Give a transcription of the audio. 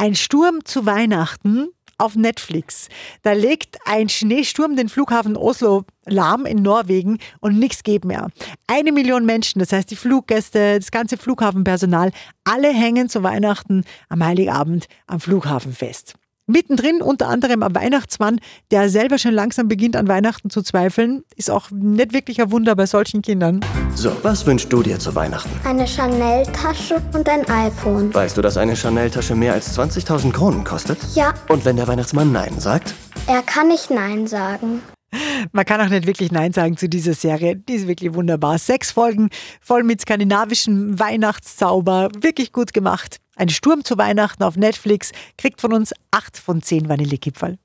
Ein Sturm zu Weihnachten auf Netflix. Da legt ein Schneesturm den Flughafen Oslo lahm in Norwegen und nichts geht mehr. Eine Million Menschen, das heißt die Fluggäste, das ganze Flughafenpersonal, alle hängen zu Weihnachten am Heiligabend am Flughafen fest. Mittendrin unter anderem am Weihnachtsmann, der selber schon langsam beginnt an Weihnachten zu zweifeln, ist auch nicht wirklich ein Wunder bei solchen Kindern. So, was wünschst du dir zu Weihnachten? Eine Chanel-Tasche und ein iPhone. Weißt du, dass eine Chanel-Tasche mehr als 20.000 Kronen kostet? Ja, Und wenn der Weihnachtsmann Nein sagt? er kann nicht Nein sagen. Man kann auch nicht wirklich Nein sagen zu dieser Serie. Die ist wirklich wunderbar. Sechs Folgen voll mit skandinavischem Weihnachtszauber. Wirklich gut gemacht. Ein Sturm zu Weihnachten auf Netflix kriegt von uns acht von zehn Vanillekipferl.